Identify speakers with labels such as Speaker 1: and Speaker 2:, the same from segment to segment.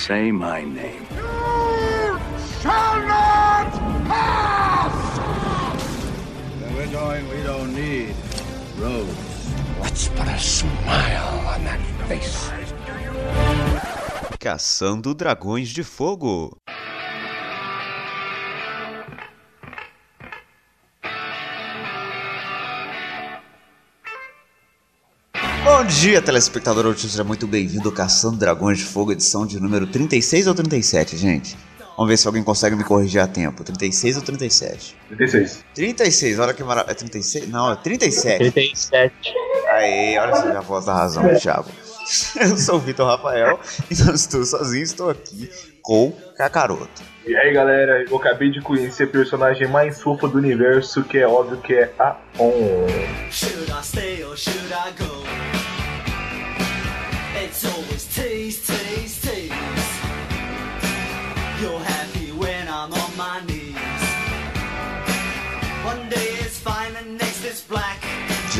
Speaker 1: say my name.
Speaker 2: You shall not pass!
Speaker 3: Where we're going, we don't need roads.
Speaker 1: Let's put a smile on that face.
Speaker 4: Caçando Dragões de Fogo. Bom dia, telespectador Otis, seja muito bem-vindo ao Caçando Dragões de Fogo, edição de número 36 ou 37, gente? Vamos ver se alguém consegue me corrigir a tempo. 36 ou 37?
Speaker 5: 36.
Speaker 4: 36, olha que maravilha. É 36? Não, é 37.
Speaker 6: 37.
Speaker 4: Aí, olha só a voz da razão, Thiago. Eu sou o Vitor Rafael e não estou sozinho, estou aqui com o Kakaroto.
Speaker 5: E aí galera, eu acabei de conhecer a personagem mais fofa do universo, que é óbvio que é a On.
Speaker 7: Should I stay or should I go?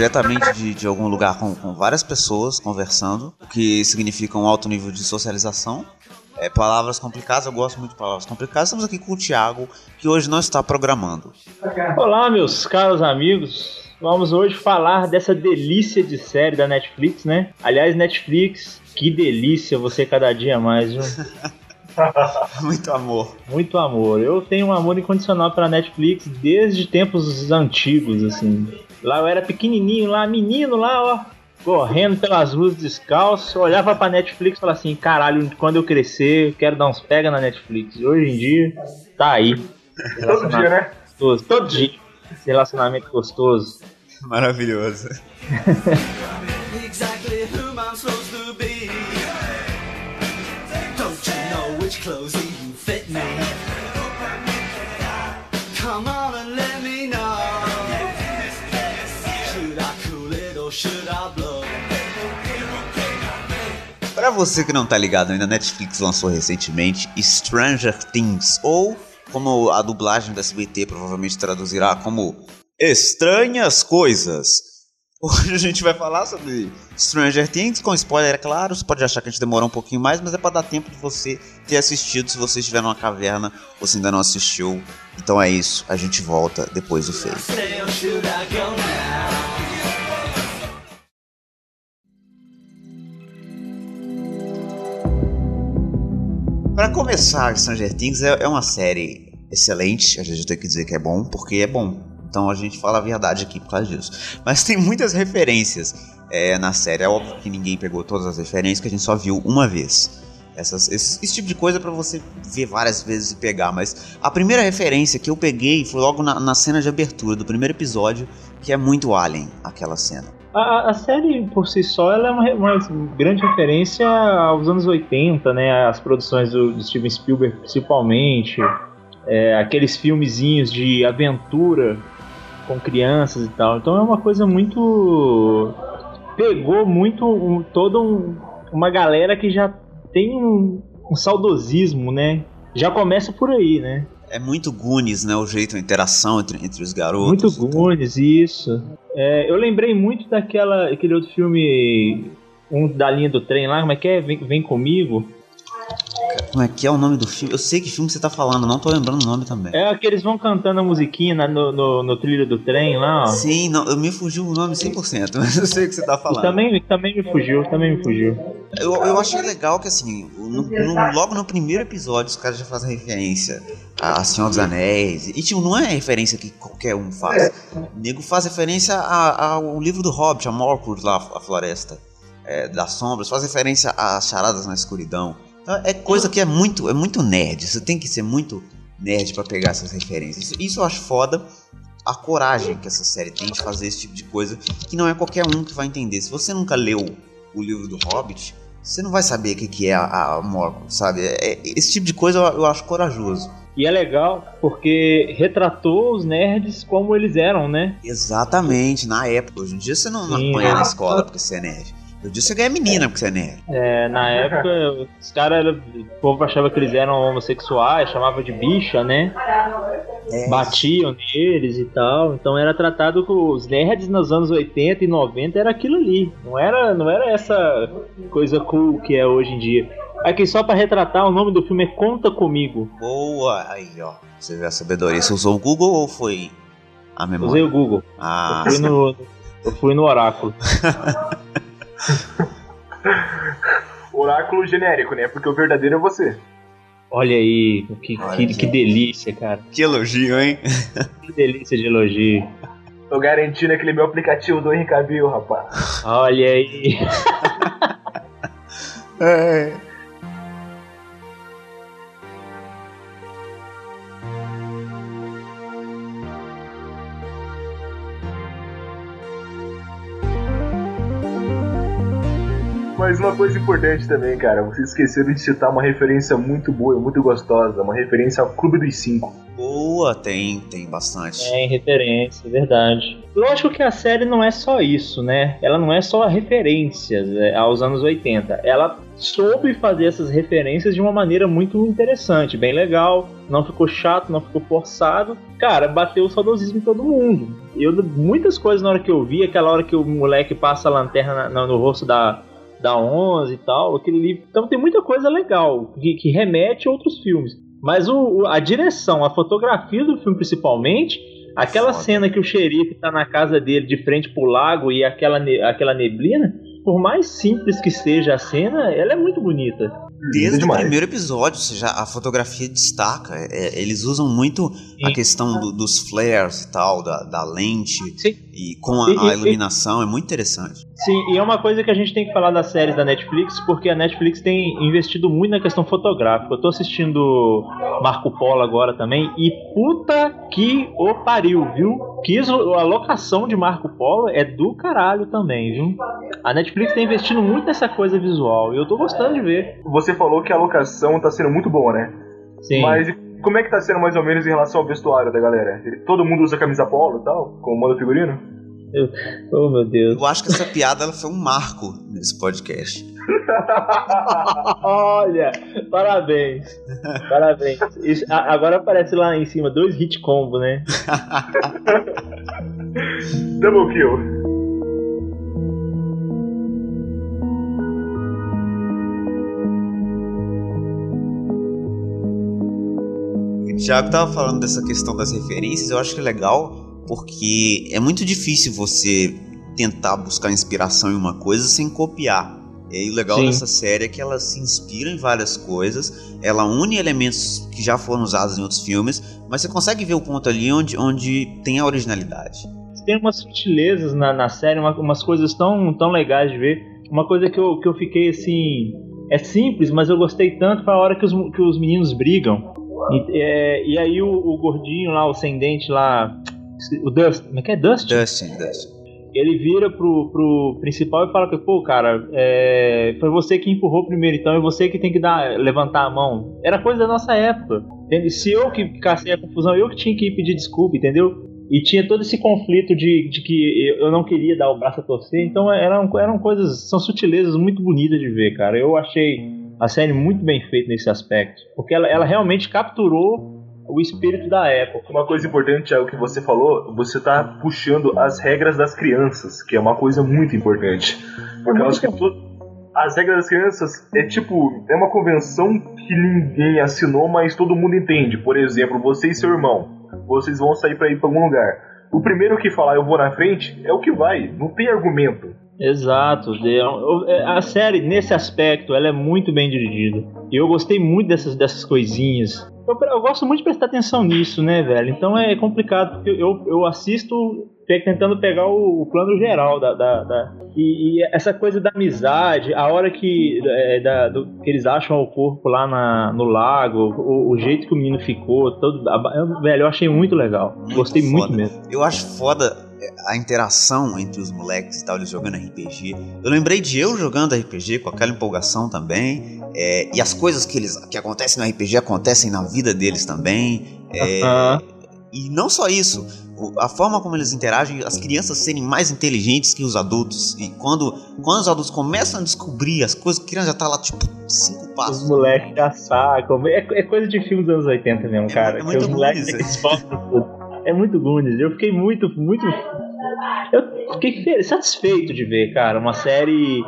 Speaker 4: Diretamente de, de algum lugar com, com várias pessoas conversando, o que significa um alto nível de socialização. É, palavras complicadas, eu gosto muito de palavras complicadas. Estamos aqui com o Thiago, que hoje não está programando.
Speaker 6: Olá, meus caros amigos. Vamos hoje falar dessa delícia de série da Netflix, né? Aliás, Netflix, que delícia você cada dia mais, viu?
Speaker 4: muito amor.
Speaker 6: Muito amor. Eu tenho um amor incondicional pela Netflix desde tempos antigos, assim. Lá eu era pequenininho, lá menino lá, ó, correndo pelas ruas descalço, olhava pra Netflix e falava assim, caralho, quando eu crescer, quero dar uns pega na Netflix. E hoje em dia, tá aí.
Speaker 5: Todo dia, né?
Speaker 6: Gostoso, todo dia. Relacionamento gostoso.
Speaker 4: Maravilhoso.
Speaker 7: clothes even fit me? Come on and let me know. Should I cool it or should I blow?
Speaker 4: Pra você que não tá ligado ainda, a Netflix lançou recentemente Stranger Things, ou como a dublagem da SBT provavelmente traduzirá como Estranhas Coisas. Hoje a gente vai falar sobre Stranger Things, com spoiler, é claro. Você pode achar que a gente demorou um pouquinho mais, mas é pra dar tempo de você ter assistido se você estiver numa caverna se ainda não assistiu. Então é isso, a gente volta depois do feio. Pra começar, Stranger Things é, é uma série excelente, a gente tem que dizer que é bom, porque é bom. Então a gente fala a verdade aqui por causa disso. Mas tem muitas referências é, na série. É óbvio que ninguém pegou todas as referências, que a gente só viu uma vez. Essas, esse, esse tipo de coisa é pra você ver várias vezes e pegar. Mas a primeira referência que eu peguei foi logo na, na cena de abertura do primeiro episódio, que é muito Alien, aquela cena.
Speaker 6: A, a série, por si só, ela é uma, uma grande referência aos anos 80, né? As produções do, do Steven Spielberg, principalmente. É, aqueles filmezinhos de aventura com crianças e tal. Então é uma coisa muito. Pegou muito um, toda um, uma galera que já tem um, um saudosismo, né? Já começa por aí, né?
Speaker 4: É muito Goonies, né? O jeito, a interação entre, entre os garotos.
Speaker 6: Muito Goonies, isso. É, eu lembrei muito daquela aquele outro filme, um da linha do trem lá, como é que é? Vem, vem comigo.
Speaker 4: Como é que é o nome do filme? Eu sei que filme você tá falando, não tô lembrando o nome também.
Speaker 6: É que eles vão cantando a musiquinha na- no, no, no trilho do trem lá, ó.
Speaker 4: Sim, não, eu me fugiu o nome 100%, mas eu sei o que você tá falando.
Speaker 6: também, também me fugiu, também me fugiu.
Speaker 4: Eu, eu achei legal que, assim, no- no- logo no primeiro episódio os caras já fazem referência a Senhor dos Anéis. E, tipo, não é referência que qualquer um faz. O nego faz referência a- ao livro do Hobbit, a Morpur lá, a floresta é, das sombras. Faz referência às charadas na escuridão. É coisa que é muito, é muito nerd. Você tem que ser muito nerd pra pegar essas referências. Isso, isso eu acho foda. A coragem que essa série tem de fazer esse tipo de coisa, que não é qualquer um que vai entender. Se você nunca leu o livro do Hobbit, você não vai saber o que, que é a, a sabe? É- é- esse tipo de coisa eu, eu acho corajoso.
Speaker 6: E é legal porque retratou os nerds como eles eram, né?
Speaker 4: Exatamente, na época. Hoje em dia você não,
Speaker 6: Sim,
Speaker 4: apanha na escola porque você é nerd. Em dia você ganha menina porque você é nerd.
Speaker 6: É, na época, os caras, o povo achava que eles eram homossexuais, chamava de bicha, né?
Speaker 4: É,
Speaker 6: Batiam neles e tal. Então era tratado com os nerds nos anos 80 e 90 era aquilo ali. Não era, não era essa coisa cool que é hoje em dia. Aqui, só pra retratar, o nome do filme é Conta Comigo.
Speaker 4: Boa! Aí, ó. Você vê a sabedoria. Você usou o Google ou foi a memória?
Speaker 6: Usei o Google.
Speaker 4: Ah,
Speaker 6: Eu fui no, eu fui no oráculo.
Speaker 5: Oráculo genérico, né? Porque o verdadeiro é você.
Speaker 6: Olha aí, que,
Speaker 4: Olha
Speaker 6: que, que delícia, cara.
Speaker 4: que elogio, hein?
Speaker 6: Que delícia de elogio.
Speaker 5: Tô garantindo aquele meu aplicativo do Henrique Cavill, rapaz.
Speaker 6: Olha aí.
Speaker 4: É.
Speaker 5: Mas uma coisa importante também, cara, vocês esqueceram de citar uma referência muito boa e muito gostosa, uma referência ao Clube dos Cinco.
Speaker 4: Boa, tem, tem bastante.
Speaker 6: É, em referência, é verdade. Lógico que a série não é só isso, né? Ela não é só referências é, aos anos 80. Ela soube fazer essas referências de uma maneira muito interessante, bem legal. Não ficou chato, não ficou forçado. Cara, bateu o saudosismo em todo mundo. Eu, muitas coisas na hora que eu vi, aquela hora que o moleque passa a lanterna na- na- no rosto da, da 11 e tal, aquele livro. Então tem muita coisa legal que, que remete a outros filmes. Mas o, a direção, a fotografia do filme principalmente, aquela
Speaker 4: Foda.
Speaker 6: cena que o xerife tá na casa dele de frente pro lago e aquela, aquela neblina, por mais simples que seja a cena, ela é muito bonita.
Speaker 4: Desde o primeiro episódio, ou seja, a fotografia destaca. É, eles usam muito a
Speaker 6: Sim.
Speaker 4: questão do- dos flares e tal, da, da lente,
Speaker 6: Sim.
Speaker 4: e com a, a iluminação, é muito interessante.
Speaker 6: Sim, e é uma coisa que a gente tem que falar das séries da Netflix, porque a Netflix tem investido muito na questão fotográfica. Eu tô assistindo Marco Polo agora também, e puta que o pariu, viu? Que a locação de Marco Polo é do caralho também, viu? A Netflix tá investindo muito nessa coisa visual, e eu tô gostando de ver.
Speaker 5: Você falou que a locação tá sendo muito boa, né?
Speaker 6: Sim.
Speaker 5: Mas como é que tá sendo mais ou menos em relação ao vestuário da galera? Todo mundo usa camisa polo e tal, como manda figurino?
Speaker 6: Oh, meu Deus.
Speaker 4: Eu acho que essa piada ela foi um marco nesse podcast.
Speaker 6: Olha, parabéns. Parabéns. Isso- a- agora aparece lá em cima dois hit combo, né?
Speaker 5: Double kill.
Speaker 4: O Thiago tava falando dessa questão das referências, eu acho que é legal, porque é muito difícil você tentar buscar inspiração em uma coisa sem copiar. E o legal
Speaker 6: Sim.
Speaker 4: dessa série é que ela se inspira em várias coisas, ela une elementos que já foram usados em outros filmes, mas você consegue ver o ponto ali onde, onde tem a originalidade.
Speaker 6: Tem umas sutilezas na, na série, uma- umas coisas tão, tão legais de ver. Uma coisa que eu, que eu fiquei assim. É simples, mas eu gostei tanto foi a hora que os, que os meninos brigam. E, é, e aí o, o gordinho lá, o sem dente lá. O Dust. Como é que é Dust?
Speaker 4: Dustin, Dustin.
Speaker 6: ele vira pro, pro principal e fala que, pô, cara, é, foi você que empurrou primeiro, então é você que tem que dar, levantar a mão. Era coisa da nossa época. Entende? Se eu que cacei a confusão, eu que tinha que pedir desculpa, entendeu? E tinha todo esse conflito de, de que eu não queria dar o braço a torcer, então eram, eram coisas, são sutilezas muito bonitas de ver, cara. Eu achei a série muito bem feita nesse aspecto, porque ela, ela realmente capturou o espírito da época.
Speaker 5: Uma coisa importante, Thiago, que você falou, você tá puxando as regras das crianças, que é uma coisa muito importante. Porque elas que to- as regras das crianças é tipo, é uma convenção que ninguém assinou, mas todo mundo entende. Por exemplo, você e seu irmão, vocês vão sair pra ir pra algum lugar. O primeiro que falar eu vou na frente é o que vai, não tem argumento.
Speaker 6: Exato. Eu- é, A série, nesse aspecto, ela é muito bem dirigida. E eu gostei muito dessas, dessas coisinhas. Eu, eu gosto muito de prestar atenção nisso, né, velho? Então é complicado, porque eu, eu assisto tentando pegar o, o plano geral da. da- da- e, e essa coisa da amizade, a hora que, é, da- do- que eles acham o corpo lá na- no lago, o, o jeito que o menino ficou, todo. velho, eu achei muito legal. Gostei muito mesmo.
Speaker 4: Eu acho foda a interação entre os moleques e tal, eles jogando RPG. Eu lembrei de eu jogando RPG com aquela empolgação também. é, e as coisas que, eles, que acontecem no RPG acontecem na vida deles também. é,
Speaker 6: Aham.
Speaker 4: E não só isso, a forma como eles interagem, as crianças serem mais inteligentes que os adultos. E quando, quando os adultos começam a descobrir as coisas, a criança já tá lá, tipo, cinco
Speaker 6: Os
Speaker 4: passos.
Speaker 6: moleques já sacam. É, é coisa de filmes dos anos 80 mesmo, cara.
Speaker 4: é
Speaker 6: que
Speaker 4: muito
Speaker 6: os moleques eles. É muito Goonies. Eu fiquei muito, muito. Eu fiquei fe- satisfeito de ver, cara, uma série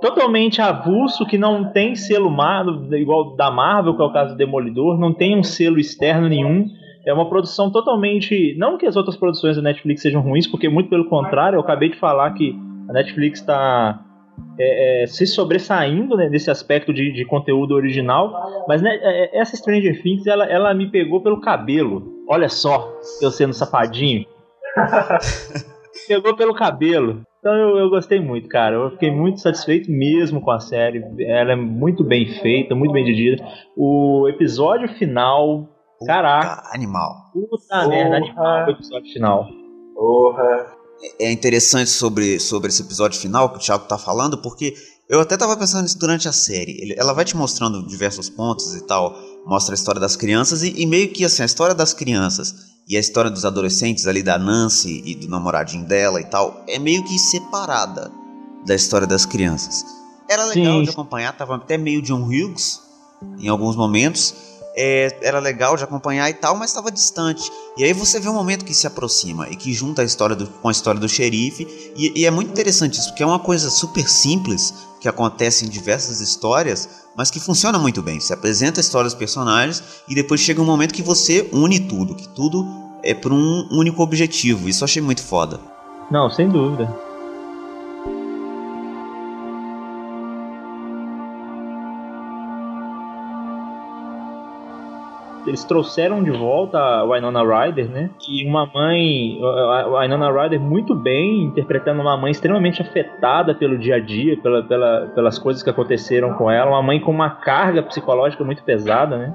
Speaker 6: totalmente avulso, que não tem selo mar, igual da Marvel, que é o caso do Demolidor, não tem um selo externo nenhum. É uma produção totalmente. Não que as outras produções da Netflix sejam ruins, porque muito pelo contrário, eu acabei de falar que a Netflix está é, é, se sobressaindo né, nesse aspecto de, de conteúdo original. Mas né, é, essa Stranger Things, ela, ela me pegou pelo cabelo. Olha só, eu sendo safadinho. pegou pelo cabelo. Então eu, eu, gostei muito, cara. Eu fiquei muito satisfeito mesmo com a série. Ela é muito bem feita, muito bem dirigida. O episódio final.
Speaker 4: Puta
Speaker 6: caraca.
Speaker 4: Animal.
Speaker 6: Puta merda, animal o episódio final.
Speaker 5: Porra.
Speaker 4: É interessante sobre, sobre esse episódio final que o Thiago tá falando, porque eu até tava pensando nisso durante a série. Ela vai te mostrando diversos pontos e tal, mostra a história das crianças e, e meio que assim, a história das crianças e a história dos adolescentes ali da Nancy e do namoradinho dela e tal é meio que separada da história das crianças. Era legal
Speaker 6: Sim.
Speaker 4: de acompanhar, tava até meio John Hughes em alguns momentos. É, era legal de acompanhar e tal, mas estava distante. E aí você vê um momento que se aproxima e que junta a história do, com a história do xerife. E, e é muito interessante isso, porque é uma coisa super simples que acontece em diversas histórias, mas que funciona muito bem. Você apresenta a história dos personagens e depois chega um momento que você une tudo, que tudo é por um único objetivo. Isso eu achei muito foda.
Speaker 6: Não, sem dúvida. Eles trouxeram de volta a Winona Ryder, né? E uma mãe, a Winona Ryder muito bem interpretando uma mãe extremamente afetada pelo dia a dia, pela, pela, pelas coisas que aconteceram com ela, uma mãe com uma carga psicológica muito pesada, né?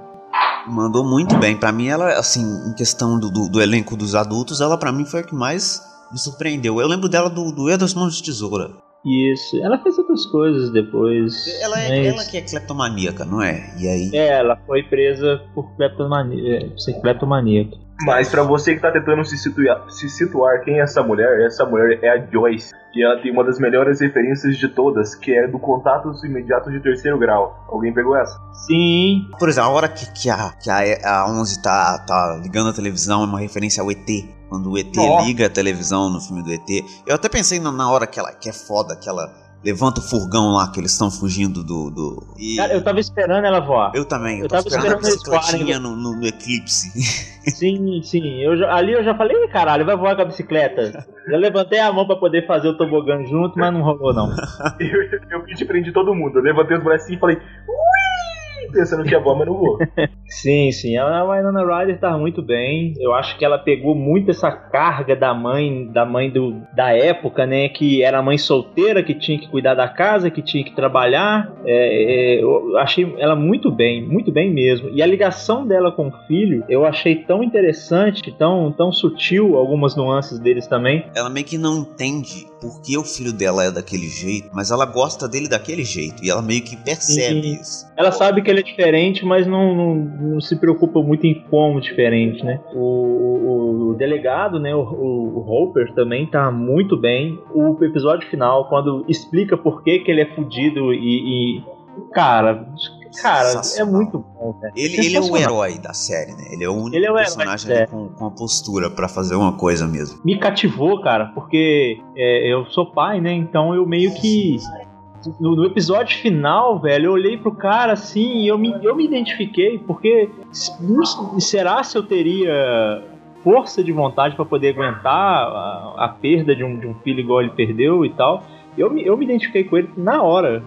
Speaker 4: Mandou muito bem. Pra mim, ela, assim, em questão do, do, do elenco dos adultos, ela pra mim foi a que mais me surpreendeu. Eu lembro dela do, do Mãos de Tesoura.
Speaker 6: Isso. Ela fez outras coisas depois.
Speaker 4: Ela é,
Speaker 6: mas-
Speaker 4: ela que é cleptomaníaca, não é? E aí.
Speaker 6: É, ela foi presa por cleptomania, é, por ser cleptomaníaca.
Speaker 5: Mas pra você que tá tentando se situar, se situar quem é essa mulher, essa mulher é a Joyce. E ela tem uma das melhores referências de todas, que é do Contatos Imediatos de Terceiro Grau. Alguém pegou essa?
Speaker 6: Sim,
Speaker 4: Por exemplo, a hora que, que, a, que a, a 11 tá, tá ligando a televisão é uma referência ao ET. Quando o ET
Speaker 5: Nossa.
Speaker 4: liga a televisão no filme do ET. Eu até pensei na, na hora que ela que é foda, que ela levanta o furgão lá, que eles estão fugindo do. do e
Speaker 6: cara, eu tava esperando ela voar.
Speaker 4: eu também, eu,
Speaker 6: eu
Speaker 4: tava
Speaker 6: tava
Speaker 4: esperando a
Speaker 6: esperando eles
Speaker 4: bicicletinha no, no, no eclipse.
Speaker 6: Sim, sim. Eu ali eu já falei, "Ih, caralho, vai voar com a bicicleta. Já levantei a mão pra poder fazer o tobogã junto, mas não rolou não.
Speaker 5: Eu, eu pedi prendi todo mundo. Eu levantei os bracinhos e falei, ui! Pensando que ia voar, mas não vou.
Speaker 6: Sim, sim. A Winona Ryder tá muito bem. Eu acho que ela pegou muito essa carga da mãe, da mãe do, da época, né? Que era a mãe solteira, que tinha que cuidar da casa, que tinha que trabalhar. É, é, eu achei ela muito bem, muito bem mesmo. E a ligação dela com o filho, eu achei tão interessante, tão, tão sutil, algumas nuances deles também.
Speaker 4: ela meio que não entende por que o filho dela é daquele jeito, mas ela gosta dele daquele jeito. E ela meio que percebe
Speaker 6: Sim.
Speaker 4: isso.
Speaker 6: Ela sabe que ele é diferente, mas não, não, não se preocupa muito em como diferente, né? O, o- o delegado, né, o, o, o Hopper também tá muito bem. O episódio final, quando explica por que, que ele é fudido e, e- Cara, cara, é muito bom, velho.
Speaker 4: Ele, ele é o herói da série, né? Ele é o único
Speaker 6: Ele é o
Speaker 4: personagem ali com, com a postura pra fazer uma coisa mesmo.
Speaker 6: me cativou, cara, porque é, eu sou pai, né? Então eu meio que. No, no episódio final, velho, eu olhei pro cara assim e eu me, eu me identifiquei, porque será se eu teria força de vontade pra poder aguentar a, a perda de um, de um filho igual ele perdeu e tal? Eu me, eu me identifiquei com ele na hora.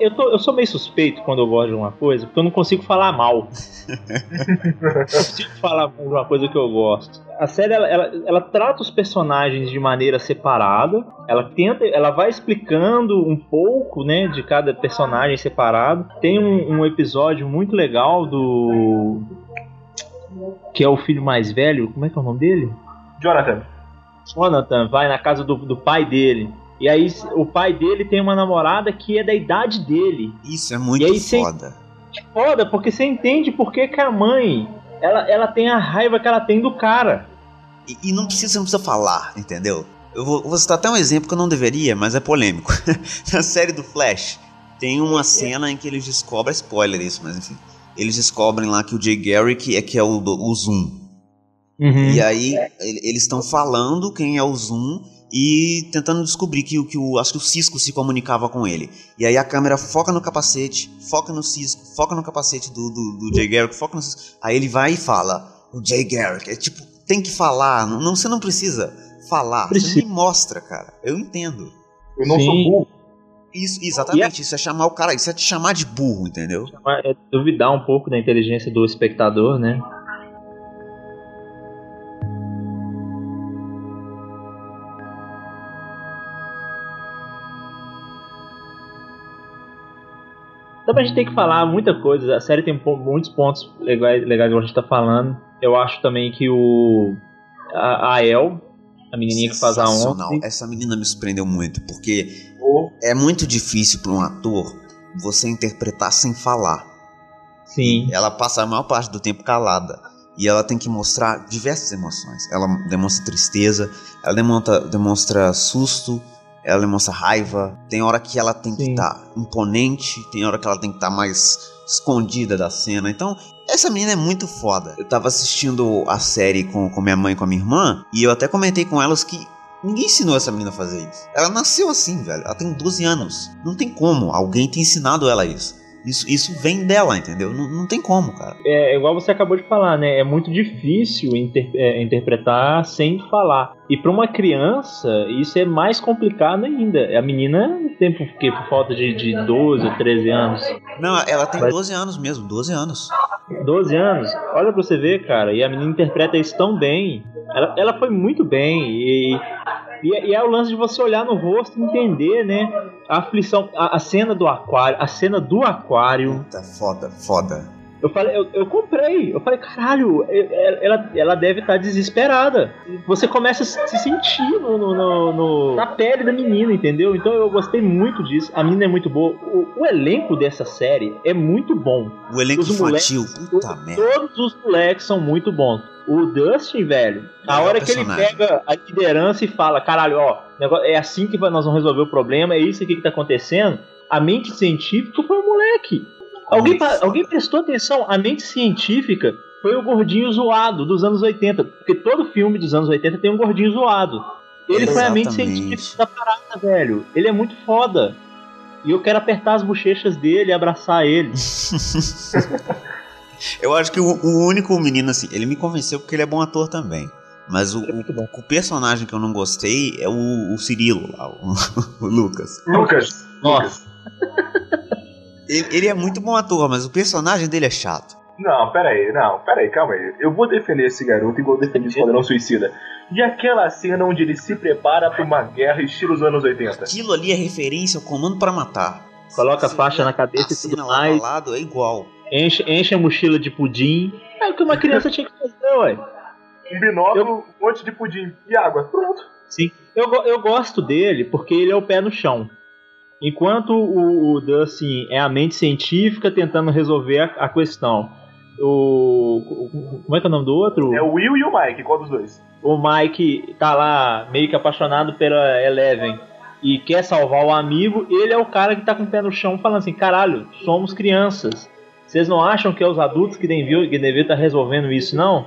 Speaker 6: Eu, tô- eu sou meio suspeito quando eu gosto de uma coisa, porque eu não consigo falar mal. Eu consigo falar de uma coisa que eu gosto. A série ela, ela, ela trata os personagens de maneira separada. Ela tenta, ela vai explicando um pouco, né, de cada personagem separado. Tem um, um episódio muito legal do que é o filho mais velho. Como é que é o nome dele?
Speaker 5: Jonathan,
Speaker 6: Jonathan vai na casa do, do pai dele. E aí o pai dele tem uma namorada que é da idade dele.
Speaker 4: Isso é muito
Speaker 6: E aí, sem-
Speaker 4: foda.
Speaker 6: Foda, porque você entende por que, que a mãe ela, ela tem a raiva que ela tem do cara.
Speaker 4: E, e não precisa, não precisa falar, entendeu? Eu vou, vou citar até um exemplo que eu não deveria, mas é polêmico. Na série do Flash, tem uma cena em que eles descobrem, é spoiler isso, mas enfim. Eles descobrem lá que o Jay Garrick é que é o, o Zoom.
Speaker 6: Uhum.
Speaker 4: E aí ele- eles estão falando quem é o Zoom e tentando descobrir que, o- que o acho que o Cisco se comunicava com ele. E aí a câmera foca no capacete, foca no Cisco, foca no capacete do, do, do Jay Garrick, foca no Cisco. Aí ele vai e fala, o Jay Garrick, é tipo, tem que falar, não, não- você não precisa falar,
Speaker 6: Precisa.
Speaker 4: você me mostra, cara. Eu entendo.
Speaker 5: Eu não
Speaker 6: Sim.
Speaker 5: sou burro.
Speaker 4: Isso, exatamente, isso é chamar o cara, isso é te chamar de burro, entendeu?
Speaker 6: É duvidar um pouco da inteligência do espectador, né? Também a gente tem que falar muita coisa. A série tem muitos pontos legais, legais que a gente tá falando. Eu acho também que o. A, a El, a menininha que faz a. Onze.
Speaker 4: Essa menina me surpreendeu muito, porque é muito difícil para um ator você interpretar sem falar.
Speaker 6: Sim.
Speaker 4: Ela passa a maior parte do tempo calada. E ela tem que mostrar diversas emoções. Ela demonstra tristeza, ela demonstra, demonstra susto, ela demonstra raiva. Tem hora que ela tem que
Speaker 6: Sim.
Speaker 4: estar imponente, tem hora que ela tem que estar mais escondida da cena. Então, essa menina é muito foda. Eu tava assistindo a série com, com minha mãe e com a minha irmã, e eu até comentei com elas que ninguém ensinou essa menina a fazer isso. Ela nasceu assim, velho. Ela tem 12 anos. Não tem como. Alguém ter ensinado ela isso. Isso, isso vem dela, entendeu? Não, não tem como, cara.
Speaker 6: É igual você acabou de falar, né? É muito difícil inter- é, interpretar sem falar. E para uma criança, isso é mais complicado ainda. A menina tem por, quê? por falta de, de 12 ou 13 anos.
Speaker 4: Não, ela tem
Speaker 6: Mas-
Speaker 4: 12 anos mesmo, 12 anos.
Speaker 6: 12 anos, olha pra você ver, cara. E a menina interpreta isso tão bem. Ela, ela foi muito bem. E, e, é- e é o lance de você olhar no rosto e entender, né? A aflição, a, a cena do aquário, a cena do aquário.
Speaker 4: Puta, foda, foda.
Speaker 6: Eu falei, eu, eu comprei. Eu falei, caralho, ela, ela deve estar desesperada. Você começa a se sentir no, no- no- na pele da menina, entendeu? Então eu gostei muito disso. A menina é muito boa. O, o elenco dessa série é muito bom.
Speaker 4: O elenco
Speaker 6: Os
Speaker 4: infantil,
Speaker 6: moleques-
Speaker 4: puta merda.
Speaker 6: Todos os moleques são muito bons. O Dustin, velho, a
Speaker 4: Melhor
Speaker 6: hora que ele pega a liderança e fala, caralho, ó, é assim que nós vamos resolver o problema, é isso aqui que tá acontecendo. A mente científica foi o moleque. Alguém, alguém prestou atenção? A mente científica foi o gordinho zoado dos anos 80. Porque todo filme dos anos 80 tem um gordinho zoado. Ele foi a mente
Speaker 4: Exatamente.
Speaker 6: científica da parada, velho. Ele é muito foda. E eu quero apertar as bochechas dele e abraçar ele.
Speaker 4: Eu acho que o, o único menino, assim, ele me convenceu porque ele é bom ator também. Mas o,
Speaker 6: é
Speaker 4: o, o personagem que eu não gostei é o, o Cirilo, lá, o, o Lucas.
Speaker 5: Lucas.
Speaker 6: Nossa.
Speaker 4: Ele, ele é muito bom ator, mas o personagem dele é chato.
Speaker 5: Não, pera aí, não, pera aí, calma aí. Eu vou defender esse garoto igual eu defendi o Esquadrão Suicida. E aquela cena onde ele se prepara pra uma guerra estilo os anos 80?
Speaker 4: Aquilo ali é referência ao Comando para Matar.
Speaker 6: Coloca a faixa na cabeça e tudo mais.
Speaker 4: ao lado é igual.
Speaker 6: Enche, enche a mochila de pudim. É o que uma criança tinha que fazer, ué.
Speaker 5: Um binóculo, um monte de pudim e água. Pronto.
Speaker 6: Sim. Eu, eu gosto dele porque ele é o pé no chão. Enquanto o, o Dustin é a mente científica tentando resolver a, a questão. O, o- Como é que é o nome do outro?
Speaker 5: É o Will e o Mike, qual dos dois?
Speaker 6: o Mike tá lá meio que apaixonado pela Eleven e quer salvar o amigo, ele é o cara que tá com o pé no chão falando assim, caralho, somos crianças. Vocês não acham que é os adultos que deviam estar resolvendo isso, não?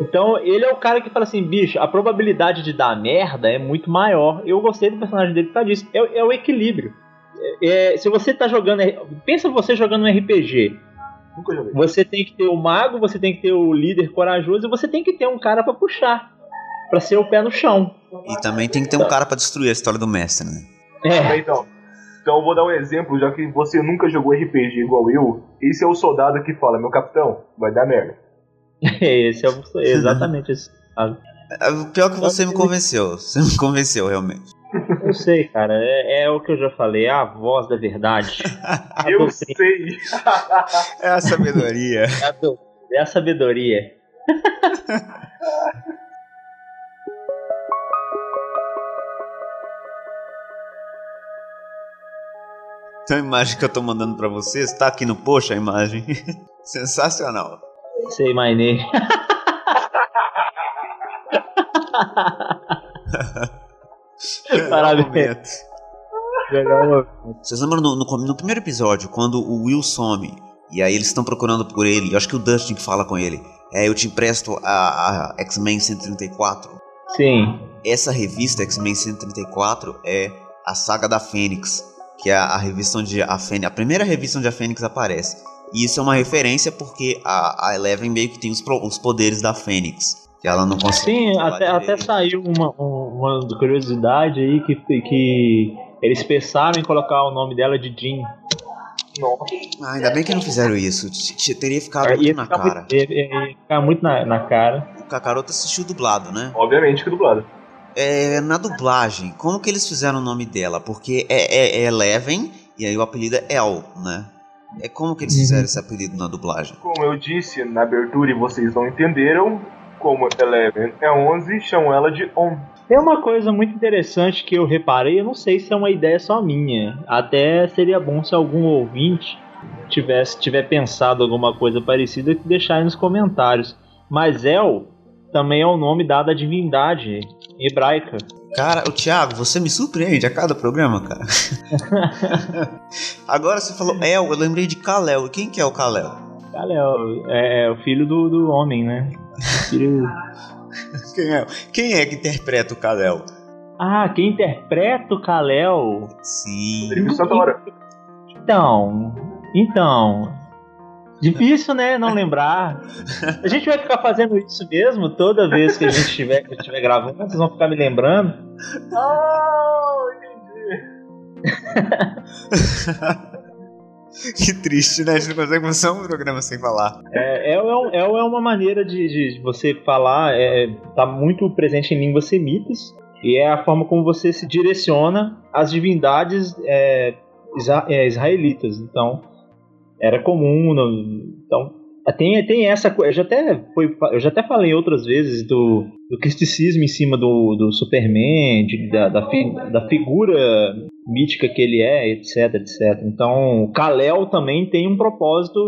Speaker 6: Então, ele é o cara que fala assim, bicho, a probabilidade de dar merda é muito maior. Eu gostei do personagem dele por causa disso. É, é o equilíbrio. É- é, se você tá jogando. Pensa você jogando um RPG.
Speaker 5: Nunca joguei.
Speaker 6: Você tem que ter o mago, você tem que ter o líder corajoso e você tem que ter um cara pra puxar. Pra ser o pé no chão.
Speaker 4: E também tem que ter um cara pra destruir a história do mestre, né?
Speaker 6: É,
Speaker 5: Então, então eu vou dar um exemplo, já que você nunca jogou RPG igual eu. Esse é o soldado que fala, meu capitão, vai dar merda.
Speaker 6: esse é o- exatamente esse. caso.
Speaker 4: É, O pior é que você me convenceu. Você me convenceu, realmente.
Speaker 6: Eu sei, cara, é, é o que eu já falei, é a voz da verdade. A
Speaker 5: eu
Speaker 6: doutrina,
Speaker 5: sei.
Speaker 4: É a sabedoria.
Speaker 6: é a, dou- é a sabedoria.
Speaker 4: Então a imagem que eu tô mandando pra vocês tá aqui no post a imagem. Sensacional.
Speaker 6: Sei, my name. Parabéns.
Speaker 4: Vocês lembram no, no, no primeiro episódio, quando o Will some, e aí eles estão procurando por ele, eu acho que o Dustin que fala com ele, é, eu te empresto a, a X-Men 134.
Speaker 6: Sim.
Speaker 4: essa revista, X-Men 134, é a saga da Fênix, que é a revista onde a Fênix, a primeira revista onde a Fênix aparece. E isso é uma referência porque a, a Eleven meio que tem os, pro- os poderes da Fênix. Que ela não consegue.
Speaker 6: Sim, até, até saiu uma, um- uma curiosidade aí que, que eles pensaram em colocar o nome dela de Jean.
Speaker 4: Ah, ainda bem que não fizeram isso. Teria ficado muito
Speaker 6: Ia
Speaker 4: na
Speaker 6: ficar
Speaker 4: cara.
Speaker 6: muito, ia- ia ficar muito na, na cara.
Speaker 4: O Kakaroto assistiu dublado, né?
Speaker 5: Obviamente que dublado.
Speaker 4: É, na dublagem, como que eles fizeram o nome dela? Porque é, é, é Eleven e aí o apelido é El, né? É como que eles fizeram esse apelido na dublagem?
Speaker 5: Como eu disse na abertura e vocês não entenderam, como Eleven é 11, chamam ela de On.
Speaker 6: Tem uma coisa muito interessante que eu reparei, eu não sei se é uma ideia só minha. Até seria bom se algum ouvinte tivesse tiver pensado alguma coisa parecida que deixar aí nos comentários. Mas El também é o nome dado à divindade hebraica.
Speaker 4: Cara, o Thiago, você me surpreende a cada programa, cara. Agora você falou El, eu lembrei de Kalel. E quem que é o Kalel?
Speaker 6: Kalel é, é o filho do, do homem, né? Filho-
Speaker 4: Quem é? Quem é que interpreta o Kalel?
Speaker 6: Ah, quem interpreta o Kalel?
Speaker 4: Sim.
Speaker 5: Rodrigo Santoro.
Speaker 6: Então, então. Difícil, né? Não lembrar. A gente vai ficar fazendo isso mesmo toda vez que a gente estiver que eu estiver gravando. Vocês vão ficar me lembrando.
Speaker 5: Ah, entendi.
Speaker 4: que triste, né? A gente não consegue começar um programa sem falar.
Speaker 6: É, é, é um- é uma maneira de, de você falar, é, tá muito presente em línguas semitas, e é a forma como você se direciona às divindades é, isra- é, israelitas. Então, era comum. no- então, tem, tem essa. Eu já até, foi, eu já até falei outras vezes do, do cristicismo em cima do, do Superman, de- da, da, fi- da figura mítica que ele é, etc, etc. Então, Kal-El também tem um propósito,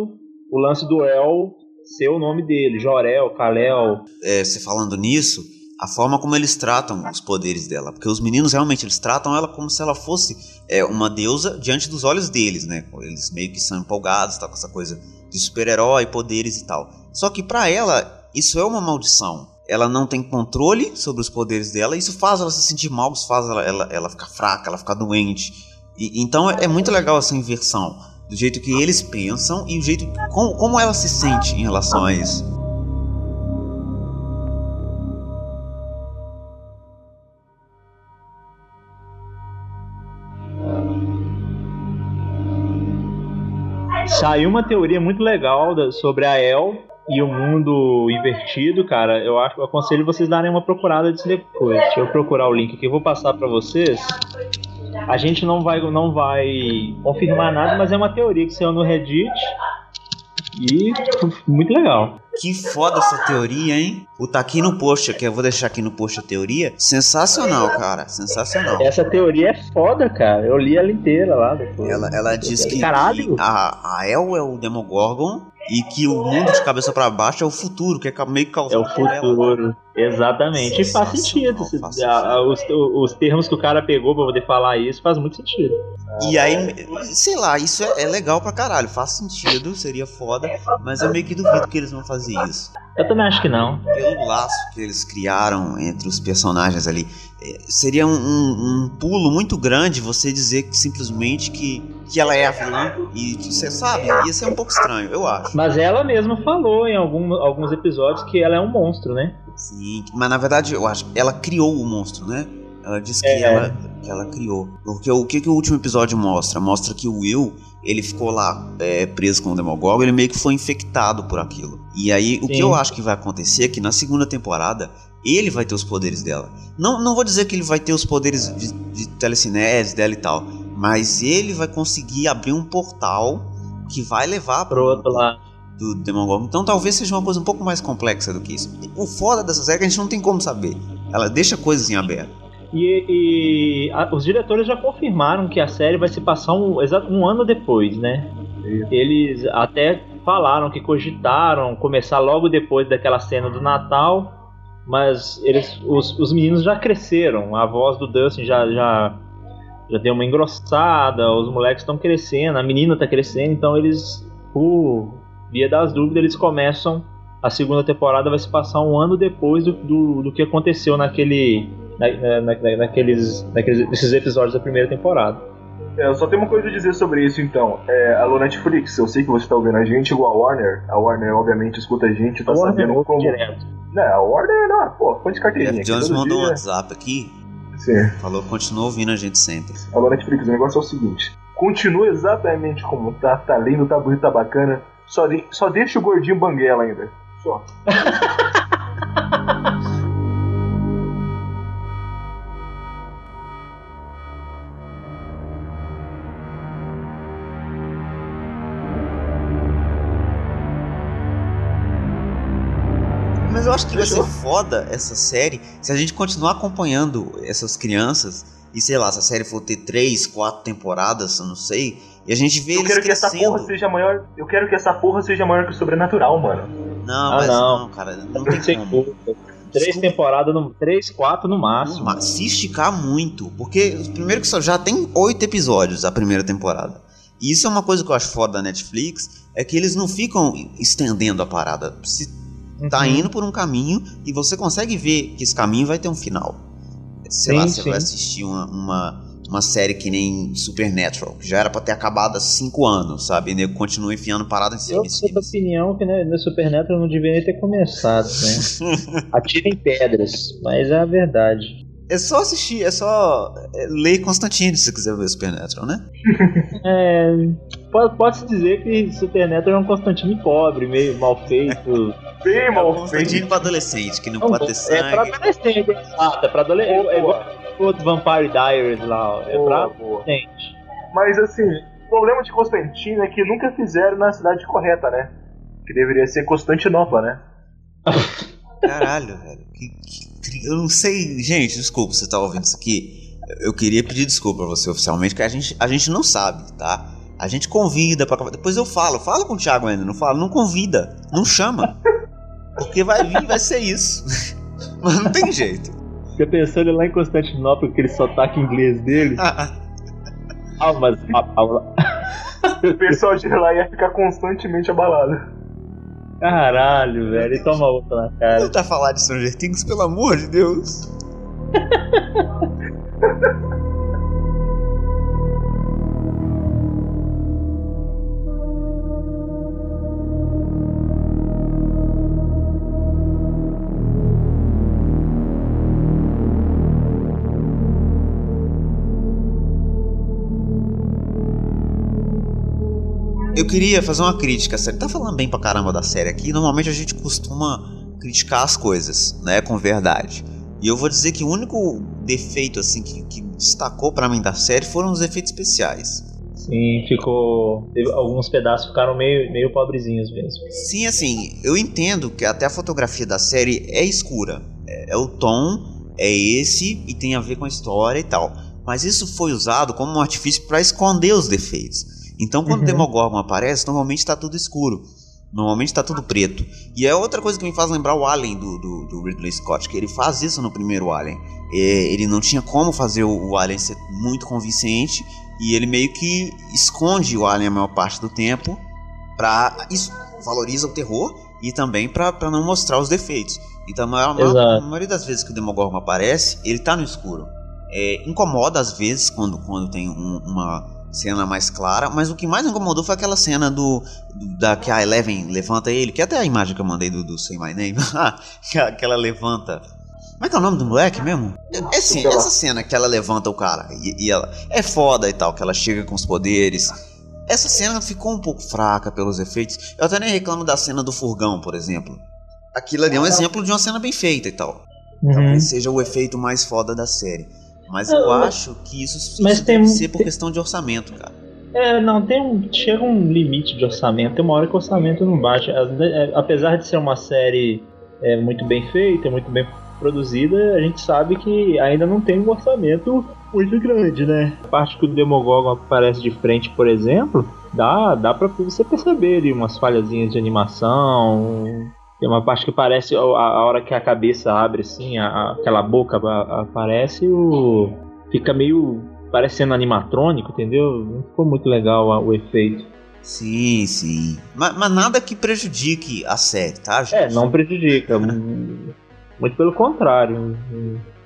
Speaker 6: o lance do El ser o nome dele, Jorel, Kal-El.
Speaker 4: É, você falando nisso, a forma como eles tratam os poderes dela. Porque os meninos realmente eles tratam ela como se ela fosse é, uma deusa diante dos olhos deles, né? Eles meio que são empolgados, tá com essa coisa de super-herói, poderes e tal. Só que pra ela, isso é uma maldição. Ela não tem controle sobre os poderes dela, isso faz ela se sentir mal, isso faz ela, ela, ela ficar fraca, ela ficar doente. E, então é, é muito legal essa inversão. Do jeito que eles pensam e o jeito como, como ela se sente em relação a isso.
Speaker 6: Saiu uma teoria muito legal da- sobre a El e o mundo invertido, cara. Eu acho, eu aconselho vocês darem uma procurada disso depois. Deixa eu procurar o link aqui, eu vou passar pra vocês. A gente não vai, não vai confirmar nada, mas é uma teoria que saiu no Reddit e muito legal.
Speaker 4: Que foda essa teoria, hein? O tá aqui no post, que eu vou deixar aqui no post a teoria. Sensacional, cara. Sensacional.
Speaker 6: Essa teoria é foda, cara. Eu li ela inteira lá depois.
Speaker 4: Ela, ela diz que,
Speaker 6: Caralho.
Speaker 4: que a, a El é o Demogorgon e que o mundo de cabeça pra baixo é o futuro, que é meio
Speaker 6: É
Speaker 4: causado
Speaker 6: o
Speaker 4: por ela.
Speaker 6: futuro. Exatamente. E faz sentido.
Speaker 4: Faz
Speaker 6: A- a- os, os termos que o cara pegou pra poder falar isso faz muito sentido.
Speaker 4: E aí, sei lá, isso é, é legal pra caralho. Faz sentido, seria foda, mas eu meio que duvido que eles vão fazer isso.
Speaker 6: Eu também acho que não.
Speaker 4: pelo laço que eles criaram entre os personagens ali. é, seria um, um- um pulo muito grande você dizer que simplesmente que, que ela é a vilã. E você sabe, ia ser um pouco estranho, eu acho.
Speaker 6: Mas ela mesma falou em algum, alguns episódios que ela é um monstro, né?
Speaker 4: Sim, mas na verdade eu acho que ela criou o monstro, né? Ela disse que,
Speaker 6: É.
Speaker 4: ela, que ela criou. Porque o que, que o último episódio mostra? Mostra que o Will, ele ficou lá é, preso com o Demogorgon, ele meio que foi infectado por aquilo. E aí, o que
Speaker 6: Sim.
Speaker 4: eu acho que vai acontecer é que na segunda temporada, ele vai ter os poderes dela. Não, não vou dizer que ele vai ter os poderes de, de telecinese dela e tal, mas ele vai conseguir abrir um portal que vai levar
Speaker 6: Pro outro lado.
Speaker 4: do Demogorgon. Então talvez seja uma coisa um pouco mais complexa do que isso. O foda dessa série é que a gente não tem como saber. Ela deixa coisas em aberto.
Speaker 6: E, e a- os diretores já confirmaram que a série vai se passar um, exato um ano depois, né? Eles até falaram que cogitaram começar logo depois daquela cena do Natal, mas eles, os, os meninos já cresceram, a voz do Dustin já, já, já deu uma engrossada, os moleques estão crescendo, a menina está crescendo, então eles, por via das dúvidas, eles começam. A segunda temporada vai se passar um ano depois do, do, do que aconteceu naquele na, na, na, naqueles, naqueles esses episódios da primeira temporada.
Speaker 5: É, eu só tenho uma coisa a dizer sobre isso então. É, alô Netflix, eu sei que você tá ouvindo a gente, igual a Warner. A Warner obviamente escuta a gente, tá
Speaker 6: A Warner
Speaker 5: sabendo
Speaker 6: ouve
Speaker 5: como.
Speaker 6: direto.
Speaker 5: Não, a Warner não, pô, põe de carteirinha.
Speaker 4: Jeff
Speaker 5: aqui,
Speaker 4: Jones mandou um. WhatsApp aqui,
Speaker 5: Sim.
Speaker 4: falou continua ouvindo a gente sempre.
Speaker 5: Alô Netflix, o negócio é o seguinte. Continua exatamente como tá, tá lindo, tá bonito, tá bacana. Só, de- só deixa o gordinho banguela ainda. Só.
Speaker 4: acho que vai ser foda essa série se a gente continuar acompanhando essas crianças. E sei lá, se a série for ter três, quatro temporadas, eu não sei. E a gente vê
Speaker 5: Eu
Speaker 4: eles
Speaker 5: quero que essa
Speaker 4: crescendo.
Speaker 5: porra seja maior. Eu quero que essa porra seja maior que o sobrenatural, mano.
Speaker 4: Não,
Speaker 6: Ah,
Speaker 4: mas
Speaker 6: não.
Speaker 4: não. cara. Não tem como.
Speaker 6: Três temporadas, no, três, quatro no máximo.
Speaker 4: Mas se esticar muito, porque primeiro que só já tem oito episódios a primeira temporada. E isso é uma coisa que eu acho foda da Netflix, é que eles não ficam estendendo a parada. Se tá
Speaker 6: Uhum.
Speaker 4: indo por um caminho e você consegue ver que esse caminho vai ter um final. Sei
Speaker 6: Sim,
Speaker 4: lá, você
Speaker 6: sim.
Speaker 4: vai assistir uma, uma, uma série que nem Supernatural, que já era pra ter acabado há cinco anos, sabe? E continua enfiando parada em cima.
Speaker 6: Eu sou da opinião que né, no Supernatural não deveria ter começado, né? Atirem pedras, mas é a verdade.
Speaker 4: É só assistir, é só é, ler Constantine se você quiser ver Supernatural, né?
Speaker 6: É, Pode-se dizer que Supernatural é um Constantine pobre, meio mal feito.
Speaker 5: Bem
Speaker 4: É
Speaker 5: mal
Speaker 4: Constantine
Speaker 5: feito.
Speaker 4: pra adolescente, que não
Speaker 6: Não,
Speaker 4: pode ter sangue.
Speaker 6: é pra adolescente, exato. É pra adolescente. É igual o outro Vampire Diaries lá. ó, É
Speaker 5: Boa,
Speaker 6: pra
Speaker 5: boa.
Speaker 6: adolescente.
Speaker 5: Mas assim, o problema de Constantino é que nunca fizeram na cidade correta, né? Que deveria ser Constantinopla, né?
Speaker 4: Caralho, velho. Que, que eu não sei. Gente, desculpa você tá ouvindo isso aqui. Eu queria pedir desculpa pra você oficialmente, que a gente, a gente não sabe, tá? A gente convida pra. Depois eu falo, fala com o Thiago ainda, não fala, não convida, não chama. Porque vai vir e vai ser isso. Mas não tem jeito.
Speaker 6: Fica pensando lá em Constantinopla, aquele sotaque inglês dele. Almas. a- a-
Speaker 5: O pessoal de lá ia ficar constantemente abalado.
Speaker 6: Caralho, velho. E toma outra na cara.
Speaker 4: Não tá falar de Stranger Things, pelo amor de Deus. Eu queria fazer uma crítica, sério. Tá falando bem pra caramba da série aqui. Normalmente a gente costuma criticar as coisas, né, com verdade. E eu vou dizer que o único defeito assim que, que destacou pra mim da série foram os efeitos especiais.
Speaker 6: Sim, ficou. Alguns pedaços ficaram meio, meio pobrezinhos mesmo.
Speaker 4: Sim, assim, eu entendo que até a fotografia da série é escura. É, é o tom, é esse e tem a ver com a história e tal. Mas isso foi usado como um artifício pra esconder os defeitos. Então, quando o
Speaker 6: Uhum.
Speaker 4: Demogorgon aparece, normalmente tá tudo escuro. Normalmente tá tudo preto. E é outra coisa que me faz lembrar o Alien do, do, do Ridley Scott, que ele faz isso no primeiro Alien. É, ele não tinha como fazer o, o Alien ser muito convincente e ele meio que esconde o Alien a maior parte do tempo pra isso valoriza o terror e também pra não mostrar os defeitos. Então a maior, a maioria das vezes que o Demogorgon aparece, ele tá no escuro. É, incomoda às vezes quando, quando tem um- uma cena mais clara, mas o que mais incomodou foi aquela cena do, do- da que a Eleven levanta ele, que até a imagem que eu mandei do, do Say My Name, que, ela levanta. Como é que é o nome do moleque mesmo? É, assim, essa cena que ela levanta o cara e, e ela é foda e tal, que ela chega com os poderes. Essa cena ficou um pouco fraca pelos efeitos. Eu até nem reclamo da cena do furgão, por exemplo. Aquilo ali é um exemplo de uma cena bem feita e tal.
Speaker 6: Uhum.
Speaker 4: Talvez seja o efeito mais foda da série. Mas eu
Speaker 6: Ah,
Speaker 4: acho que isso, isso
Speaker 6: mas tem-
Speaker 4: deve ser por
Speaker 6: tem-
Speaker 4: questão de orçamento, cara.
Speaker 6: É, não, tem um. Chega um limite de orçamento, tem uma hora que o orçamento não bate. É, Apesar de ser uma série é, muito bem feita, muito bem produzida, a gente sabe que ainda não tem um orçamento muito grande, né? A parte que o Demogorgon aparece de frente, por exemplo, dá, dá pra você perceber ali umas falhazinhas de animação. Tem uma parte que parece a, a hora que a cabeça abre assim, a- aquela boca aparece, o fica meio parecendo animatrônico, entendeu? Não ficou muito legal o efeito.
Speaker 4: Sim, sim. Mas, mas nada que prejudique a série, tá, gente?
Speaker 6: É, não prejudica. muito pelo contrário.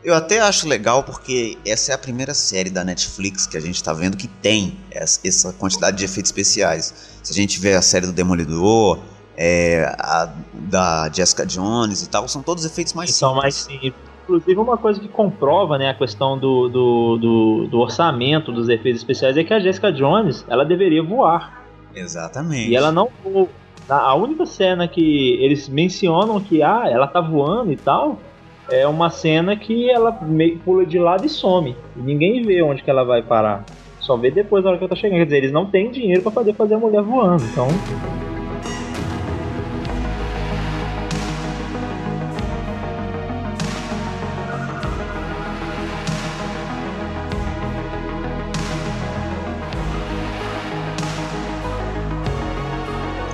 Speaker 4: Eu até acho legal porque essa é a primeira série da Netflix que a gente tá vendo que tem essa quantidade de efeitos especiais. Se a gente vê a série do Demolidor, é, a da Jessica Jones e tal, são todos efeitos mais
Speaker 6: são
Speaker 4: simples.
Speaker 6: mais simples. Inclusive, uma coisa que comprova né, a questão do, do, do, do orçamento dos efeitos especiais é que a Jessica Jones ela deveria voar.
Speaker 4: Exatamente.
Speaker 6: E ela não voou. A única cena que eles mencionam que ah, ela tá voando e tal é uma cena que ela meio pula de lado e some. E ninguém vê onde que ela vai parar. Só vê depois na hora que ela tá chegando. Quer dizer, eles não têm dinheiro pra poder fazer a mulher voando. Então,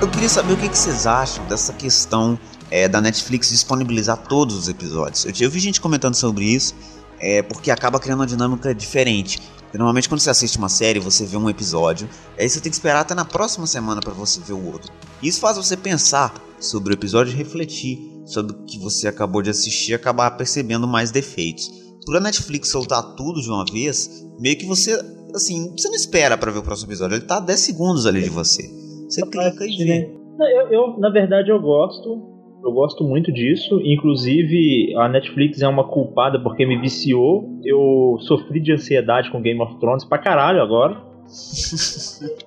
Speaker 4: Eu queria saber o que, que vocês acham dessa questão é, da Netflix disponibilizar todos os episódios. Eu, eu vi gente comentando sobre isso, é, porque acaba criando uma dinâmica diferente. Normalmente quando você assiste uma série, você vê um episódio, aí você tem que esperar até na próxima semana para você ver o outro. Isso faz você pensar sobre o episódio e refletir sobre o que você acabou de assistir e acabar percebendo mais defeitos. Por a Netflix soltar tudo de uma vez, meio que você, assim, você não espera para ver o próximo episódio, ele tá a 10 segundos ali de você. Você clica e vê.
Speaker 6: Eu, eu, na verdade, eu gosto. Eu gosto muito disso. Inclusive, a Netflix é uma culpada porque me viciou. Eu sofri de ansiedade com Game of Thrones pra caralho agora.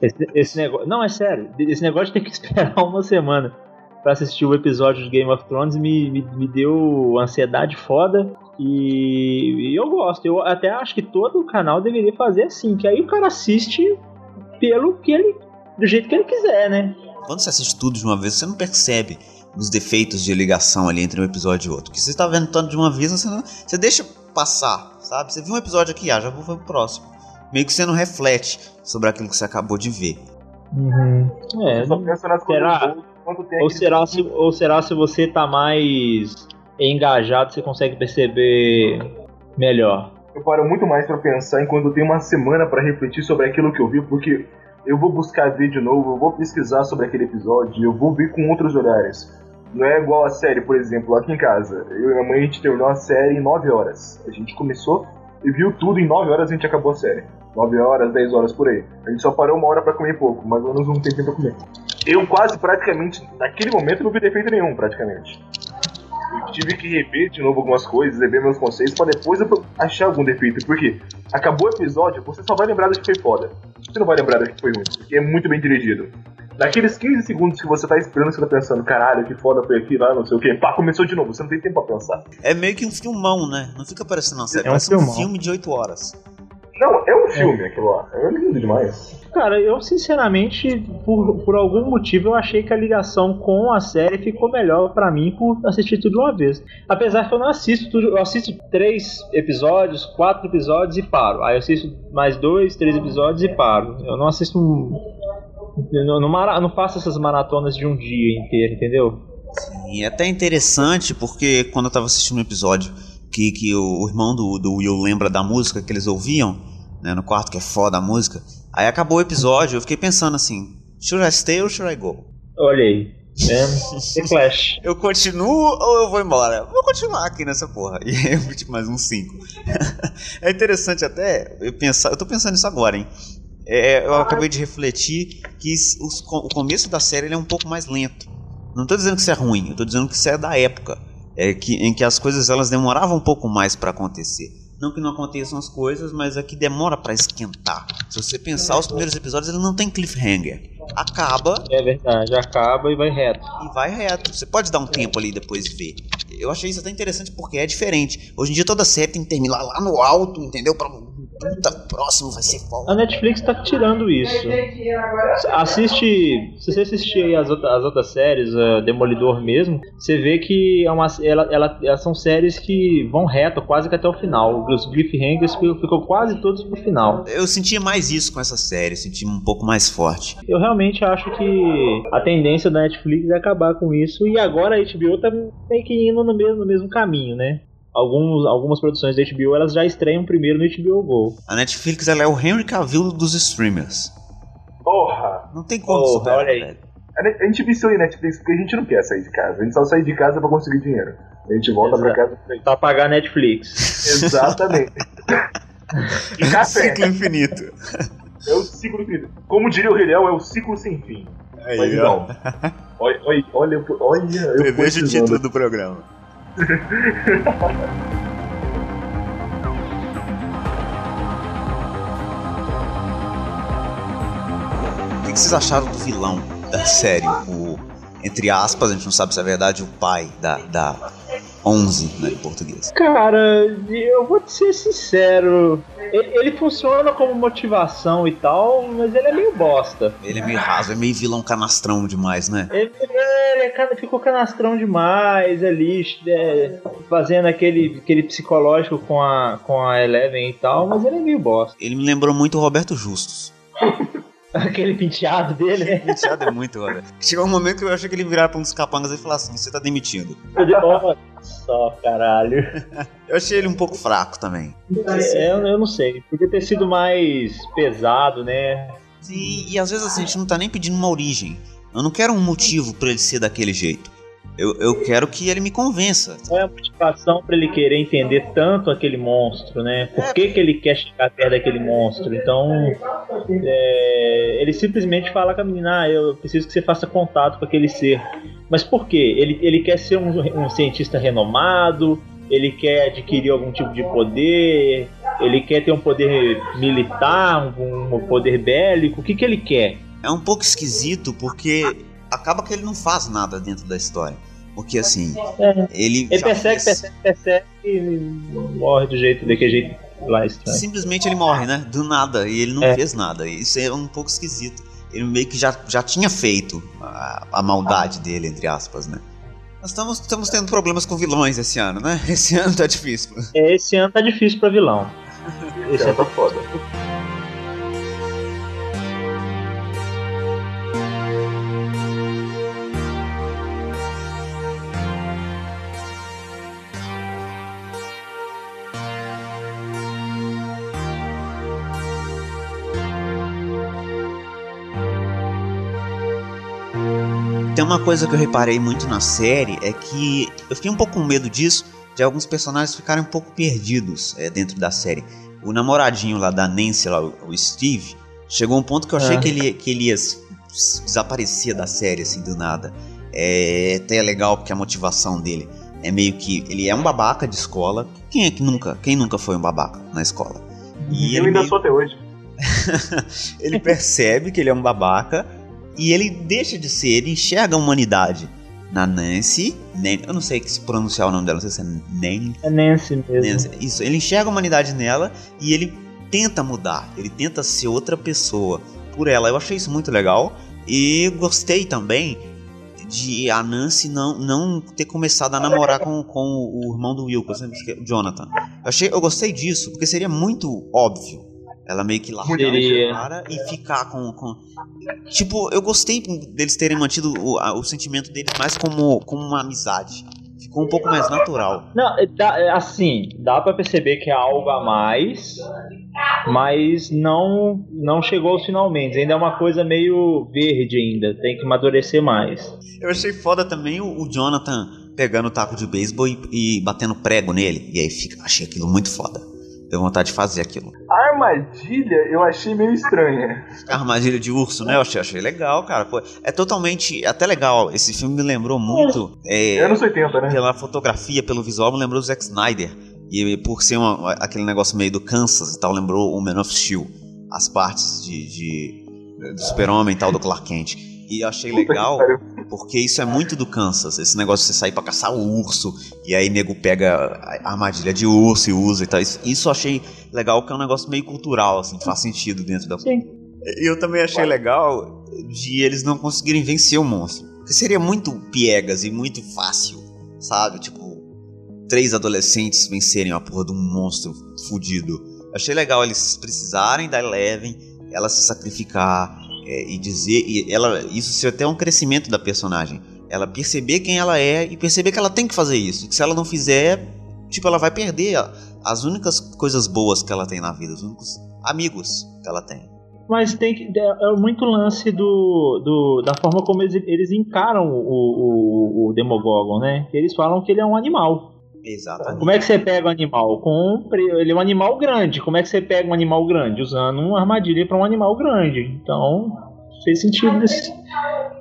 Speaker 6: Esse, esse negócio. Não, é sério. Esse negócio de ter que esperar uma semana pra assistir o episódio de Game of Thrones me, me, me deu ansiedade foda. E, e eu gosto. Eu até acho que todo canal deveria fazer assim. Que aí o cara assiste pelo que ele. Do jeito que ele quiser, né?
Speaker 4: Quando você assiste tudo de uma vez, você não percebe os defeitos de ligação ali entre um episódio e outro. Porque você está vendo tanto de uma vez, você, não, você deixa passar, sabe? Você viu um episódio aqui, ah, já vou pro próximo. Meio que você não reflete sobre aquilo que você acabou de ver.
Speaker 6: É,
Speaker 5: Você só pensa nas
Speaker 6: Será?
Speaker 5: tem
Speaker 6: Ou será, se, ou será se você tá mais engajado, você consegue perceber melhor?
Speaker 5: Eu paro muito mais pra pensar enquanto eu tenho uma semana pra refletir sobre aquilo que eu vi, porque eu vou buscar de novo, eu vou pesquisar sobre aquele episódio, eu vou ver com outros horários. Não é igual a série, por exemplo, aqui em casa. Eu e minha mãe a gente terminou a série em 9 horas. A gente começou e viu tudo em 9 horas a gente acabou a série. 9 horas, 10 horas por aí. A gente só parou uma hora pra comer pouco, mais ou menos um tempinho pra comer. Eu quase praticamente, naquele momento, não vi defeito nenhum, praticamente. Eu tive que rever de novo algumas coisas, rever meus conceitos, pra depois eu achar algum defeito. Porque acabou o episódio, você só vai lembrar do que foi foda. Você não vai lembrar do que foi ruim, porque é muito bem dirigido. Naqueles 15 segundos que você tá esperando, você tá pensando, caralho, que foda foi aqui, lá, não sei o que. Pá, começou de novo, você não tem tempo pra pensar.
Speaker 4: É meio que um filmão, né? Não fica parecendo uma série,
Speaker 6: É um
Speaker 4: parece um
Speaker 6: filmão.
Speaker 4: filme de 8 horas.
Speaker 5: Não, é um filme aquilo lá. É lindo demais.
Speaker 6: Cara, eu sinceramente, por, por algum motivo, eu achei que a ligação com a série ficou melhor pra mim por assistir tudo de uma vez. Apesar que eu não assisto tudo, eu assisto três episódios, quatro episódios e paro. Aí eu assisto mais dois, três episódios e paro. Eu não assisto. um- Eu não, não, mara- não faço essas maratonas de um dia inteiro, entendeu?
Speaker 4: E é até interessante porque quando eu tava assistindo um episódio que, que o, o irmão do, do Will lembra da música que eles ouviam, né, no quarto que é foda a música, aí acabou o episódio, eu fiquei pensando assim, should I stay or should I go?
Speaker 6: Olha aí. É, The Flash.
Speaker 4: Eu continuo ou eu vou embora? Vou continuar aqui nessa porra. E aí eu tipo, mais uns 5. é interessante até eu pensar, eu tô pensando nisso agora, hein? É, eu acabei de refletir que os o começo da série é um pouco mais lento. Não tô dizendo que isso é ruim, eu tô dizendo que isso é da época. É que, em que as coisas elas demoravam um pouco mais pra acontecer. Não que não aconteçam as coisas, mas é que demora pra esquentar. Se você pensar, os primeiros episódios ele não tem cliffhanger. Acaba
Speaker 6: É verdade, acaba e vai reto.
Speaker 4: e vai reto. Você pode dar um tempo ali e depois ver. Eu achei isso até interessante porque é diferente. Hoje em dia toda série tem que terminar lá no alto, entendeu? Pra puta, próximo vai ser
Speaker 6: A
Speaker 4: foda.
Speaker 6: Netflix tá tirando isso. Assiste. Se você assistir as, as outras séries, uh, Demolidor mesmo, você vê que é uma, ela, ela- elas são séries que vão reto quase que até o final. Os cliffhangers ficam quase todos pro final.
Speaker 4: Eu sentia mais isso com essa série, senti um pouco mais forte.
Speaker 6: Eu realmente acho que a tendência da Netflix é acabar com isso. E agora a HBO tá meio que indo no mesmo, no mesmo caminho, né? Alguns, algumas produções da HBO elas já estreiam primeiro no HBO Go.
Speaker 4: A Netflix ela é o Henry Cavill dos streamers.
Speaker 5: Porra!
Speaker 4: Não tem como
Speaker 6: Porra,
Speaker 4: superar,
Speaker 6: olha aí.
Speaker 4: velho.
Speaker 5: A a gente viciou em Netflix porque a gente não quer sair de casa. A gente só sai de casa pra conseguir dinheiro. A gente volta pra
Speaker 6: Exato.
Speaker 5: casa pra
Speaker 6: Pra pagar Netflix.
Speaker 5: Exatamente. e café.
Speaker 4: Ciclo infinito.
Speaker 5: É o ciclo infinito. Como diria o Rei Leão, é o ciclo sem fim. Mas
Speaker 4: Aí, ó.
Speaker 5: não. Olha, olha, olha, eu- olha eu
Speaker 4: Preveja o título do programa. O que que vocês acharam do vilão da série? O, entre aspas, a gente não sabe se é verdade, o pai da, da 11, né, em português.
Speaker 6: Cara, eu vou te ser sincero. Ele, ele funciona como motivação e tal, mas ele é meio bosta.
Speaker 4: Ele é meio raso, é meio vilão canastrão demais, né?
Speaker 6: Ele, ele é cana- ficou canastrão demais ali, é, fazendo aquele, aquele psicológico com a, com a Eleven e tal, mas ele é meio bosta.
Speaker 4: Ele me lembrou muito o Roberto Justus.
Speaker 6: Aquele penteado dele, né?
Speaker 4: Penteado é muito, olha. Chegou um momento que eu achei que ele virar pra um dos capangas e falar assim: você tá demitido.
Speaker 6: Olha só, caralho.
Speaker 4: Eu achei ele um pouco fraco também.
Speaker 6: É, eu, eu não sei. Podia ter sido mais pesado, né?
Speaker 4: Sim, e às vezes assim, a gente não tá nem pedindo uma origem. Eu não quero um motivo pra ele ser daquele jeito. Eu, eu quero que ele me convença.
Speaker 6: Qual é a motivação pra ele querer entender tanto aquele monstro, né? Por que, que ele quer chegar perto daquele monstro? Então, é, ele simplesmente fala com a menina: ah, eu preciso que você faça contato com aquele ser. Mas por quê? Ele, ele quer ser um, um cientista renomado, ele quer adquirir algum tipo de poder, ele quer ter um poder militar, um, um poder bélico. O que, que ele quer?
Speaker 4: É um pouco esquisito porque acaba que ele não faz nada dentro da história. Porque assim,
Speaker 6: É.
Speaker 4: ele.
Speaker 6: Ele persegue,
Speaker 4: fez-
Speaker 6: persegue, persegue e morre do jeito, daquele jeito lá estranho.
Speaker 4: Simplesmente ele morre, né? Do nada. E ele não
Speaker 6: É.
Speaker 4: fez nada. Isso é um pouco esquisito. Ele meio que já, já tinha feito a, a maldade dele, entre aspas, né? Nós estamos, estamos tendo problemas com vilões esse ano, né? Esse ano tá difícil.
Speaker 6: É, Esse ano tá difícil pra vilão. Esse ano
Speaker 5: tá foda.
Speaker 4: Tem uma coisa que eu reparei muito na série é que eu fiquei um pouco com medo disso, de alguns personagens ficarem um pouco perdidos é, dentro da série. O namoradinho lá da Nancy, lá, o Steve, chegou um ponto que eu achei
Speaker 6: Ah.
Speaker 4: que, ele, que ele ia desaparecer da série assim do nada. É até é legal porque a motivação dele é meio que ele é um babaca de escola. Quem é que nunca, quem nunca foi um babaca na escola? E
Speaker 5: eu
Speaker 4: ele
Speaker 5: ainda
Speaker 4: meio-
Speaker 5: sou até hoje.
Speaker 4: ele percebe que ele é um babaca e ele deixa de ser, ele enxerga a humanidade na Nancy. Nan- eu não sei se pronunciar o nome dela, não sei se é Nan,
Speaker 6: é Nancy mesmo.
Speaker 4: Nancy. Isso, ele enxerga a humanidade nela e ele tenta mudar, ele tenta ser outra pessoa por ela. Eu achei isso muito legal e gostei também de a Nancy não, não ter começado a namorar com, com o irmão do Will, que eu sempre esqueço, o Jonathan. Eu, achei, eu gostei disso, porque seria muito óbvio ela meio que largar
Speaker 6: Seria.
Speaker 4: o cara e ficar com, com. Tipo, eu gostei deles terem mantido o, o sentimento deles mais como, como uma amizade. Ficou um pouco mais natural.
Speaker 6: Não, é, dá- é, assim, dá pra perceber que é algo a mais, mas não não chegou aos finalmente. Ainda é uma coisa meio verde ainda, tem que amadurecer mais.
Speaker 4: Eu achei foda também o, o Jonathan pegando o taco de beisebol e, e batendo prego nele. E aí fica, achei aquilo muito foda. Deu vontade de fazer aquilo.
Speaker 5: A armadilha eu achei meio estranha.
Speaker 4: A armadilha de urso, né? Eu achei, achei legal, cara. Pô, é totalmente. Até legal. Esse filme me lembrou muito. É,
Speaker 5: Anos 80, né?
Speaker 4: pela fotografia, pelo visual, me lembrou o Zack Snyder. E por ser uma- aquele negócio meio do Kansas e tal, lembrou o Man of Steel. As partes de, de- do super-homem e tal, do Clark Kent. E eu achei
Speaker 5: Puta
Speaker 4: legal, porque isso é muito do Kansas. Esse negócio de você sair pra caçar o urso, e aí nego pega a armadilha de urso e usa e tal. Isso, isso eu achei legal, que é um negócio meio cultural, assim, faz sentido dentro da...
Speaker 6: Sim.
Speaker 4: E eu também achei legal de eles não conseguirem vencer o monstro. Porque seria muito piegas e muito fácil, sabe? Tipo, três adolescentes vencerem a porra de um monstro fudido. Achei legal eles precisarem da Eleven, ela se sacrificar é, e dizer. E ela, isso ser até um crescimento da personagem. Ela perceber quem ela é e perceber que ela tem que fazer isso. Que se ela não fizer, tipo, ela vai perder as únicas coisas boas que ela tem na vida, os únicos amigos que ela tem.
Speaker 6: Mas tem que. É é muito lance do, do, da forma como eles, eles encaram o, o, o Demogorgon, né? Eles falam que ele é um animal.
Speaker 4: Exatamente.
Speaker 6: Como é que você pega um animal? Com um pre- ele é um animal grande. Como é que você pega um animal grande? Usando uma armadilha para um animal grande. Então, fez sentido nesse.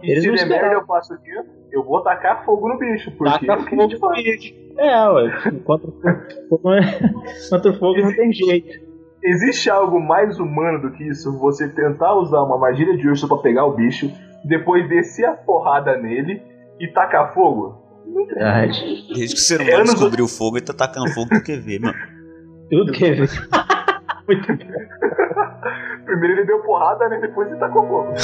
Speaker 6: Eles
Speaker 5: se
Speaker 6: não
Speaker 5: der merda, eu faço o quê? Eu vou tacar fogo no bicho, porque
Speaker 6: Taca
Speaker 5: é
Speaker 6: fogo no bicho. É, ué. Contra, contra o fogo não tem jeito.
Speaker 5: Existe algo mais humano do que isso? Você tentar usar uma armadilha de urso pra pegar o bicho, depois descer a porrada nele e tacar fogo?
Speaker 6: Verdade.
Speaker 4: Desde que o ser
Speaker 5: É,
Speaker 4: humano
Speaker 5: anos-
Speaker 4: descobriu o fogo, ele tá tacando fogo no QV, mano.
Speaker 6: Tudo que é. Muito bom.
Speaker 5: Primeiro ele deu porrada, né? Depois ele tacou fogo.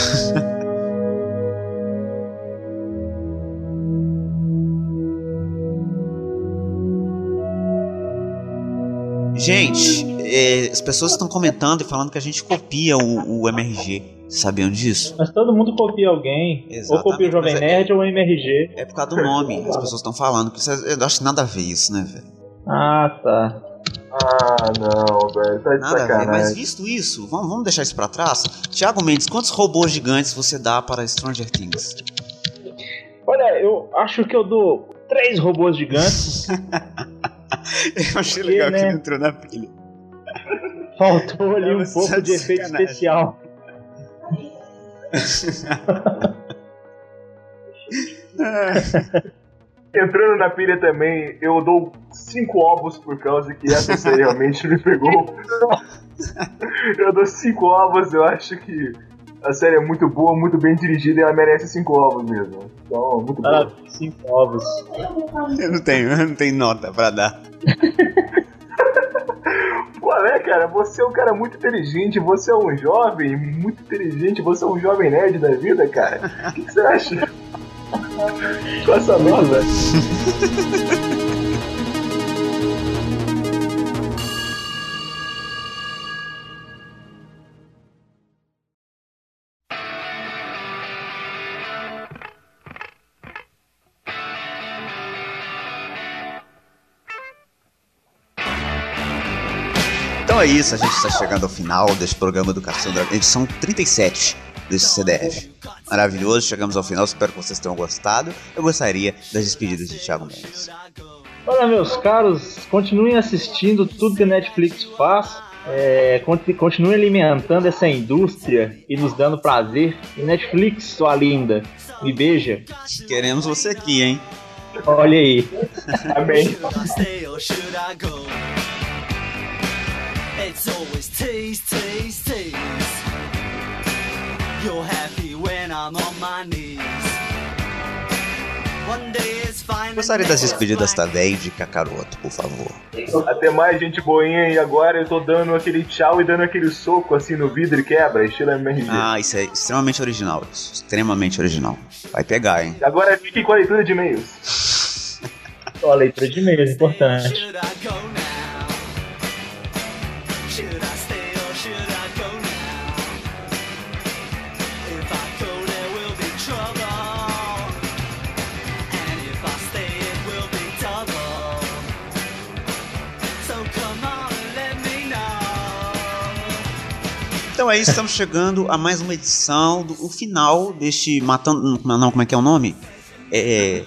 Speaker 4: Gente, é, as pessoas estão comentando e falando que a gente copia o, o MRG. Sabiam disso?
Speaker 6: Mas todo mundo copia alguém. Ou
Speaker 4: Exatamente,
Speaker 6: copia o Jovem
Speaker 4: é-
Speaker 6: Nerd ou o MRG.
Speaker 4: É por causa do nome. As pessoas estão falando. É- eu acho que nada a ver isso, né, velho?
Speaker 6: Ah, tá.
Speaker 5: Ah, não, velho. Tá de
Speaker 4: Nada a ver. Mas
Speaker 5: sacanagem.
Speaker 4: visto isso, vamos, vamos deixar isso pra trás. Tiago Mendes, quantos robôs gigantes você dá para Stranger Things?
Speaker 6: Olha, eu acho que eu dou três robôs gigantes.
Speaker 4: Eu achei
Speaker 6: legal que ele
Speaker 4: entrou na pilha.
Speaker 6: Faltou ali um
Speaker 4: Tava
Speaker 6: pouco de
Speaker 4: de
Speaker 6: efeito
Speaker 4: sacanagem.
Speaker 6: especial.
Speaker 5: Entrando na pilha também, eu dou cinco ovos por causa que essa série realmente me pegou. eu dou cinco ovos, eu acho que a série é muito boa, muito bem dirigida e ela merece cinco ovos mesmo. Então, muito boa.
Speaker 6: Para cinco ovos.
Speaker 4: Eu não tenho, eu não tenho nota pra dar.
Speaker 5: Qual é, cara? Você é um cara muito inteligente, você é um jovem muito inteligente, você é um jovem nerd da vida, cara. O que, que você acha? Qual essa nota?
Speaker 4: é isso, a gente está chegando ao final deste programa do Caçando Dragão, edição 37 desse CDF. Maravilhoso, chegamos ao final, espero que vocês tenham gostado. Eu gostaria das despedidas de Thiago Mendes.
Speaker 6: Olha, meus caros, continuem assistindo tudo que a Netflix faz. É, conti- continuem alimentando essa indústria e nos dando prazer. E Netflix, sua linda, me beija.
Speaker 4: Queremos você aqui, hein?
Speaker 6: Olha aí.
Speaker 5: Amém.
Speaker 7: It's always tease, tease, tease. You're happy when I'm on my knees. One day it's fine.
Speaker 4: Gostaria das despedidas também de Kakaroto, por favor.
Speaker 5: Até mais, gente boinha, e agora eu tô dando aquele tchau e dando aquele soco assim no vidro e quebra, estilo MRG.
Speaker 4: Ah, isso é extremamente original. Isso, extremamente original. Vai pegar, hein?
Speaker 5: Agora fique com a leitura de e-mails.
Speaker 6: Só a leitura de e-mails, importante.
Speaker 4: Então é isso, estamos chegando a mais uma edição do o final deste Matando. Não, como é que é o nome? É.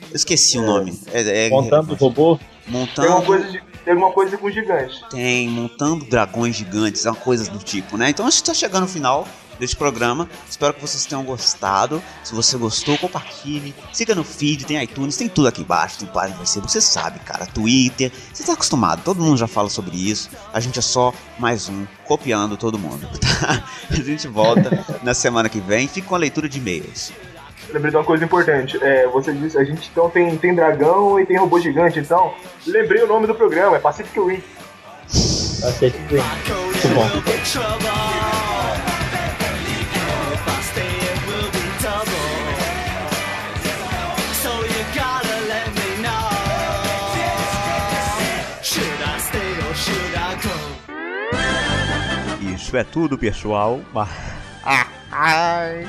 Speaker 4: Eu esqueci o nome. É, é-
Speaker 6: Montando o robô.
Speaker 5: Tem alguma
Speaker 4: Montando.
Speaker 5: coisa, de, tem alguma coisa com gigante.
Speaker 4: Tem, montando dragões gigantes, uma coisa do tipo, né? Então a gente está chegando no final deste programa. Espero que vocês tenham gostado. Se você gostou, compartilhe. Siga no feed, tem iTunes, tem tudo aqui embaixo. Tem página Facebook, você sabe, cara. Twitter. Você tá acostumado, todo mundo já fala sobre isso. A gente é só mais um copiando todo mundo. Tá? A gente volta na semana que vem. Fica com a leitura de e-mails.
Speaker 5: Lembrei de uma coisa importante. É, você disse, a gente então tem, tem dragão e tem robô gigante, então. Lembrei o nome do programa, é Pacific Rim.
Speaker 7: I go, there
Speaker 6: bom.
Speaker 4: Isso é tudo, pessoal. Ai.